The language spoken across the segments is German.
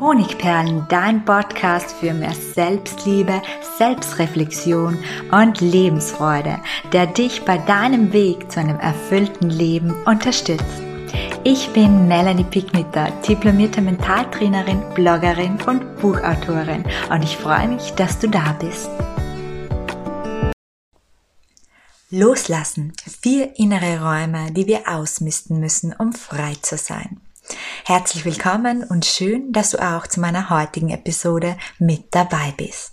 Honigperlen, dein Podcast für mehr Selbstliebe, Selbstreflexion und Lebensfreude, der dich bei deinem Weg zu einem erfüllten Leben unterstützt. Ich bin Melanie Picknitter, diplomierte Mentaltrainerin, Bloggerin und Buchautorin und ich freue mich, dass du da bist. Loslassen. Vier innere Räume, die wir ausmisten müssen, um frei zu sein. Herzlich willkommen und schön, dass du auch zu meiner heutigen Episode mit dabei bist.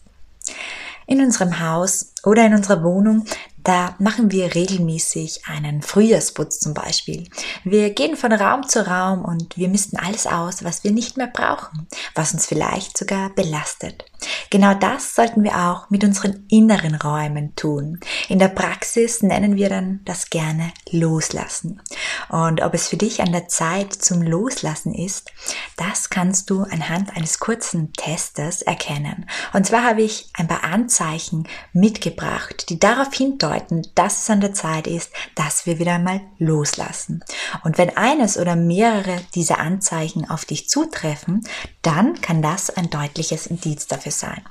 In unserem Haus oder in unserer Wohnung da machen wir regelmäßig einen Frühjahrsputz zum Beispiel. Wir gehen von Raum zu Raum und wir misten alles aus, was wir nicht mehr brauchen, was uns vielleicht sogar belastet. Genau das sollten wir auch mit unseren inneren Räumen tun. In der Praxis nennen wir dann das gerne Loslassen. Und ob es für dich an der Zeit zum Loslassen ist, das kannst du anhand eines kurzen Testes erkennen. Und zwar habe ich ein paar Anzeichen mitgebracht, die darauf hindeuten, bedeuten, dass es an der Zeit ist, dass wir wieder mal loslassen. Und wenn eines oder mehrere dieser Anzeichen auf dich zutreffen, dann kann das ein deutliches Indiz dafür sein.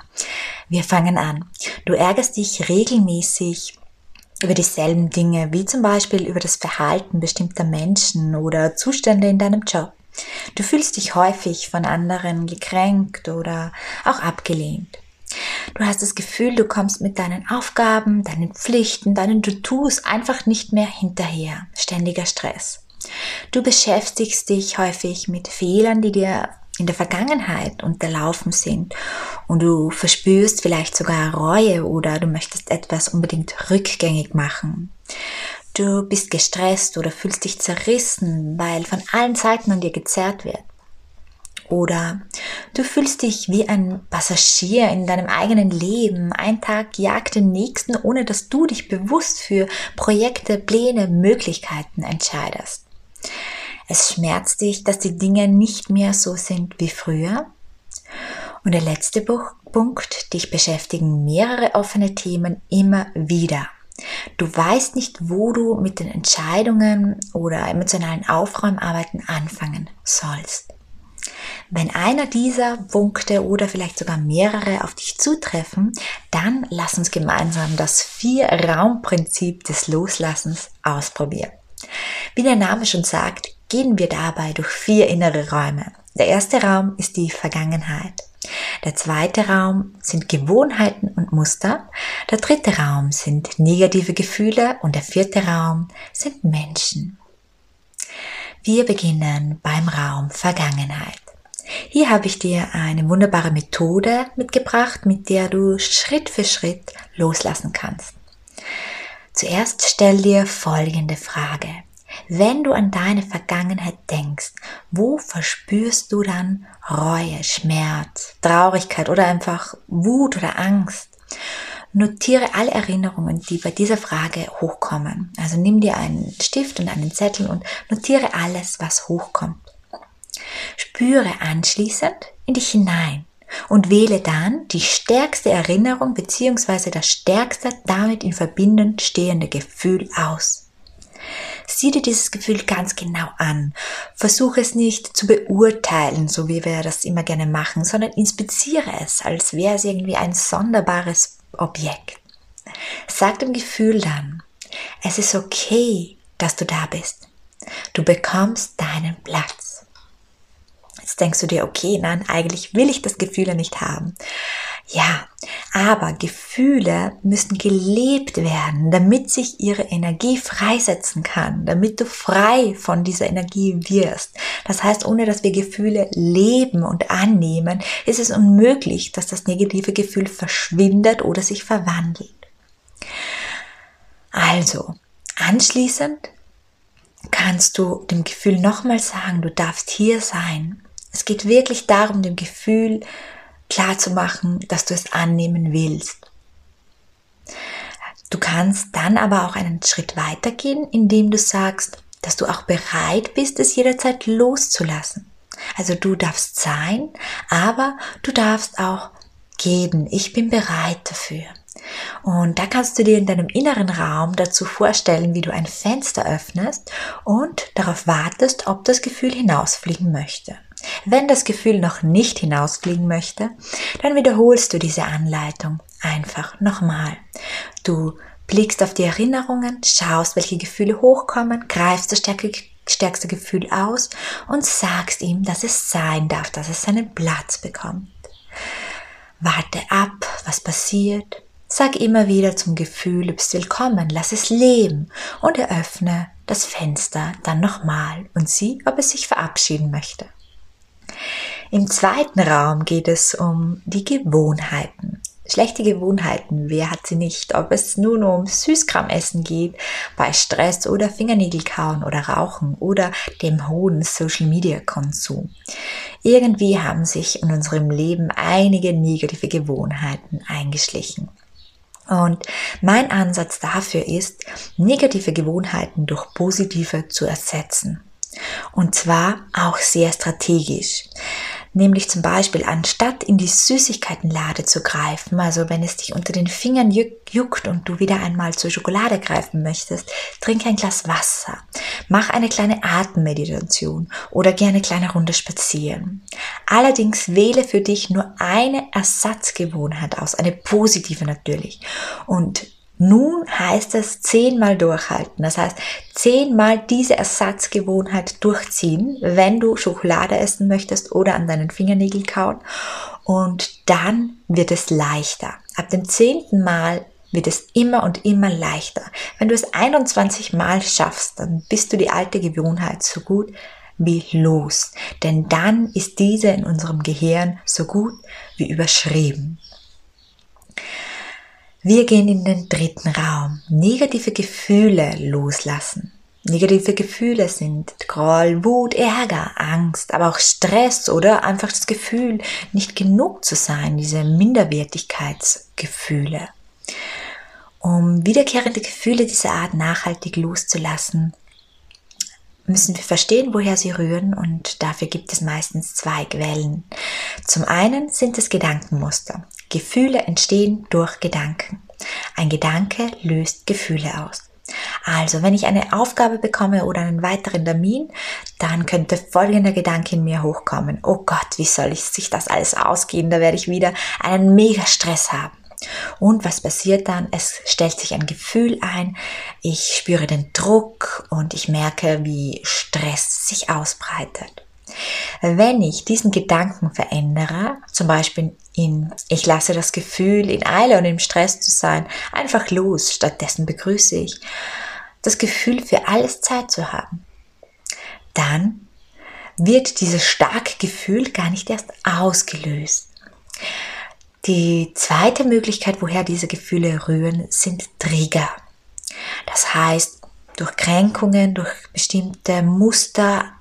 Wir fangen an. Du ärgerst dich regelmäßig über dieselben Dinge, wie zum Beispiel über das Verhalten bestimmter Menschen oder Zustände in deinem Job. Du fühlst dich häufig von anderen gekränkt oder auch abgelehnt. Du hast das Gefühl, du kommst mit deinen Aufgaben, deinen Pflichten, deinen To-Dos einfach nicht mehr hinterher. Ständiger Stress. Du beschäftigst dich häufig mit Fehlern, die dir in der Vergangenheit unterlaufen sind und du verspürst vielleicht sogar Reue oder du möchtest etwas unbedingt rückgängig machen. Du bist gestresst oder fühlst dich zerrissen, weil von allen Seiten an dir gezerrt wird. Oder du fühlst dich wie ein Passagier in deinem eigenen Leben. Ein Tag jagt den nächsten, ohne dass du dich bewusst für Projekte, Pläne, Möglichkeiten entscheidest. Es schmerzt dich, dass die Dinge nicht mehr so sind wie früher. Und der letzte Punkt, dich beschäftigen mehrere offene Themen immer wieder. Du weißt nicht, wo du mit den Entscheidungen oder emotionalen Aufräumarbeiten anfangen sollst. Wenn einer dieser Punkte oder vielleicht sogar mehrere auf dich zutreffen, dann lass uns gemeinsam das Vier-Raum-Prinzip des Loslassens ausprobieren. Wie der Name schon sagt, gehen wir dabei durch vier innere Räume. Der erste Raum ist die Vergangenheit. Der zweite Raum sind Gewohnheiten und Muster. Der dritte Raum sind negative Gefühle und der vierte Raum sind Menschen. Wir beginnen beim Raum Vergangenheit. Hier habe ich dir eine wunderbare Methode mitgebracht, mit der du Schritt für Schritt loslassen kannst. Zuerst stell dir folgende Frage. Wenn du an deine Vergangenheit denkst, wo verspürst du dann Reue, Schmerz, Traurigkeit oder einfach Wut oder Angst? Notiere alle Erinnerungen, die bei dieser Frage hochkommen. Also nimm dir einen Stift und einen Zettel und notiere alles, was hochkommt. Spüre anschließend in dich hinein und wähle dann die stärkste Erinnerung bzw. das stärkste damit in Verbindung stehende Gefühl aus. Sieh dir dieses Gefühl ganz genau an. Versuche es nicht zu beurteilen, so wie wir das immer gerne machen, sondern inspiziere es, als wäre es irgendwie ein sonderbares Objekt. Sag dem Gefühl dann, es ist okay, dass du da bist. Du bekommst deinen Platz. Jetzt denkst du dir, okay, nein, eigentlich will ich das Gefühle nicht haben. Ja, aber Gefühle müssen gelebt werden, damit sich ihre Energie freisetzen kann, damit du frei von dieser Energie wirst. Das heißt, ohne dass wir Gefühle leben und annehmen, ist es unmöglich, dass das negative Gefühl verschwindet oder sich verwandelt. Also, anschließend kannst du dem Gefühl nochmal sagen, du darfst hier sein es geht wirklich darum, dem Gefühl klar zu machen, dass du es annehmen willst. Du kannst dann aber auch einen Schritt weitergehen, indem du sagst, dass du auch bereit bist, es jederzeit loszulassen. Also du darfst sein, aber du darfst auch geben. Ich bin bereit dafür. Und da kannst du dir in deinem inneren Raum dazu vorstellen, wie du ein Fenster öffnest und darauf wartest, ob das Gefühl hinausfliegen möchte. Wenn das Gefühl noch nicht hinausfliegen möchte, dann wiederholst du diese Anleitung einfach nochmal. Du blickst auf die Erinnerungen, schaust, welche Gefühle hochkommen, greifst das stärkste Gefühl aus und sagst ihm, dass es sein darf, dass es seinen Platz bekommt. Warte ab, was passiert. Sag immer wieder zum Gefühl, du bist willkommen, lass es leben und eröffne das Fenster dann nochmal und sieh, ob es sich verabschieden möchte. Im zweiten Raum geht es um die Gewohnheiten. Schlechte Gewohnheiten, wer hat sie nicht? Ob es nun um Süßkramessen geht, bei Stress oder Fingernägelkauen oder Rauchen oder dem hohen Social Media Konsum. Irgendwie haben sich in unserem Leben einige negative Gewohnheiten eingeschlichen. Und mein Ansatz dafür ist, negative Gewohnheiten durch positive zu ersetzen. Und zwar auch sehr strategisch. Nämlich zum Beispiel, anstatt in die Süßigkeitenlade zu greifen, also wenn es dich unter den Fingern juckt und du wieder einmal zur Schokolade greifen möchtest, trink ein Glas Wasser. Mach eine kleine Atemmeditation oder geh eine kleine Runde spazieren. Allerdings wähle für dich nur eine Ersatzgewohnheit aus, eine positive natürlich. Und nun heißt es zehnmal durchhalten. Das heißt, zehnmal diese Ersatzgewohnheit durchziehen, wenn du Schokolade essen möchtest oder an deinen Fingernägel kauen. Und dann wird es leichter. Ab dem zehnten Mal wird es immer und immer leichter. Wenn du es 21 Mal schaffst, dann bist du die alte Gewohnheit so gut wie los. Denn dann ist diese in unserem Gehirn so gut wie überschrieben. Wir gehen in den dritten Raum. Negative Gefühle loslassen. Negative Gefühle sind Groll, Wut, Ärger, Angst, aber auch Stress oder einfach das Gefühl, nicht genug zu sein, diese Minderwertigkeitsgefühle. Um wiederkehrende Gefühle dieser Art nachhaltig loszulassen, müssen wir verstehen, woher sie rühren und dafür gibt es meistens zwei Quellen. Zum einen sind es Gedankenmuster. Gefühle entstehen durch Gedanken. Ein Gedanke löst Gefühle aus. Also, wenn ich eine Aufgabe bekomme oder einen weiteren Termin, dann könnte folgender Gedanke in mir hochkommen. Oh Gott, wie soll ich sich das alles ausgehen? Da werde ich wieder einen mega Stress haben. Und was passiert dann? Es stellt sich ein Gefühl ein, ich spüre den Druck und ich merke, wie Stress sich ausbreitet. Wenn ich diesen Gedanken verändere, zum Beispiel in ich lasse das Gefühl, in Eile und im Stress zu sein, einfach los, stattdessen begrüße ich das Gefühl, für alles Zeit zu haben, dann wird dieses starke Gefühl gar nicht erst ausgelöst. Die zweite Möglichkeit, woher diese Gefühle rühren, sind Trigger. Das heißt, durch Kränkungen, durch bestimmte Muster,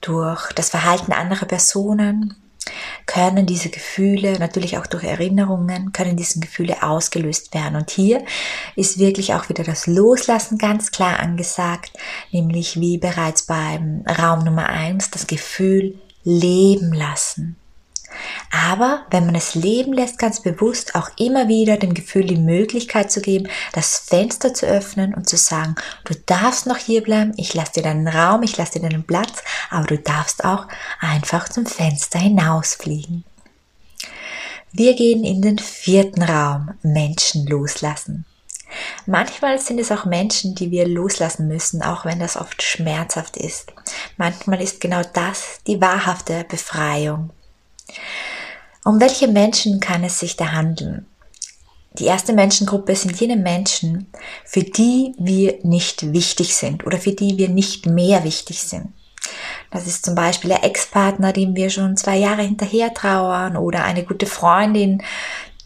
durch das Verhalten anderer Personen können diese Gefühle, natürlich auch durch Erinnerungen, können diese Gefühle ausgelöst werden. Und hier ist wirklich auch wieder das Loslassen ganz klar angesagt, nämlich wie bereits beim Raum Nummer eins das Gefühl leben lassen. Aber wenn man es leben lässt, ganz bewusst auch immer wieder dem Gefühl die Möglichkeit zu geben, das Fenster zu öffnen und zu sagen, du darfst noch hier bleiben, ich lasse dir deinen Raum, ich lasse dir deinen Platz, aber du darfst auch einfach zum Fenster hinausfliegen. Wir gehen in den vierten Raum, Menschen loslassen. Manchmal sind es auch Menschen, die wir loslassen müssen, auch wenn das oft schmerzhaft ist. Manchmal ist genau das die wahrhafte Befreiung. Um welche Menschen kann es sich da handeln? Die erste Menschengruppe sind jene Menschen, für die wir nicht wichtig sind oder für die wir nicht mehr wichtig sind. Das ist zum Beispiel der Ex-Partner, dem wir schon zwei Jahre hinterher trauern oder eine gute Freundin,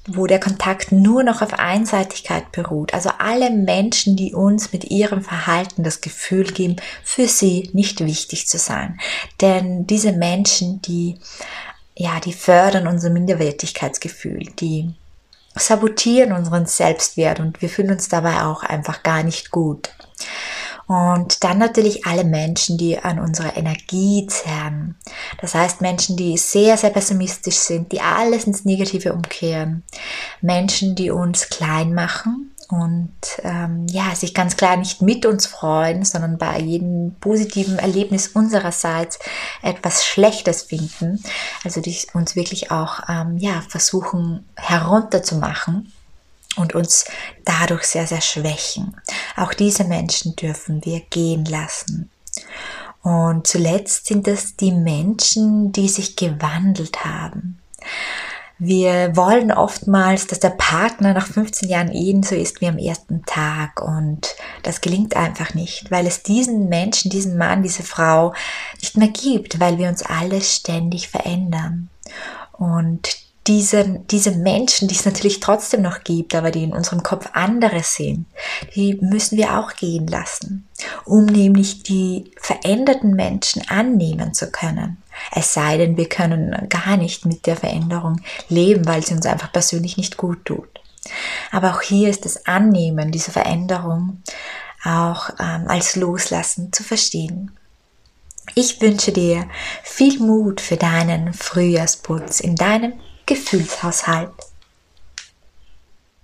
wo der Kontakt nur noch auf Einseitigkeit beruht. Also alle Menschen, die uns mit ihrem Verhalten das Gefühl geben, für sie nicht wichtig zu sein. Denn diese Menschen, die ja, die fördern unser Minderwertigkeitsgefühl, die sabotieren unseren Selbstwert und wir fühlen uns dabei auch einfach gar nicht gut. Und dann natürlich alle Menschen, die an unserer Energie zerren. Das heißt Menschen, die sehr, sehr pessimistisch sind, die alles ins Negative umkehren. Menschen, die uns klein machen und ähm, ja, sich ganz klar nicht mit uns freuen, sondern bei jedem positiven Erlebnis unsererseits etwas Schlechtes finden. Also die uns wirklich auch ähm, ja, versuchen herunterzumachen und uns dadurch sehr, sehr schwächen. Auch diese Menschen dürfen wir gehen lassen. Und zuletzt sind es die Menschen, die sich gewandelt haben. Wir wollen oftmals, dass der Partner nach 15 Jahren Ehen so ist wie am ersten Tag und das gelingt einfach nicht, weil es diesen Menschen, diesen Mann, diese Frau nicht mehr gibt, weil wir uns alle ständig verändern. Und diese, diese Menschen, die es natürlich trotzdem noch gibt, aber die in unserem Kopf andere sind, die müssen wir auch gehen lassen, um nämlich die veränderten Menschen annehmen zu können. Es sei denn, wir können gar nicht mit der Veränderung leben, weil sie uns einfach persönlich nicht gut tut. Aber auch hier ist das Annehmen dieser Veränderung auch ähm, als Loslassen zu verstehen. Ich wünsche dir viel Mut für deinen Frühjahrsputz in deinem Gefühlshaushalt.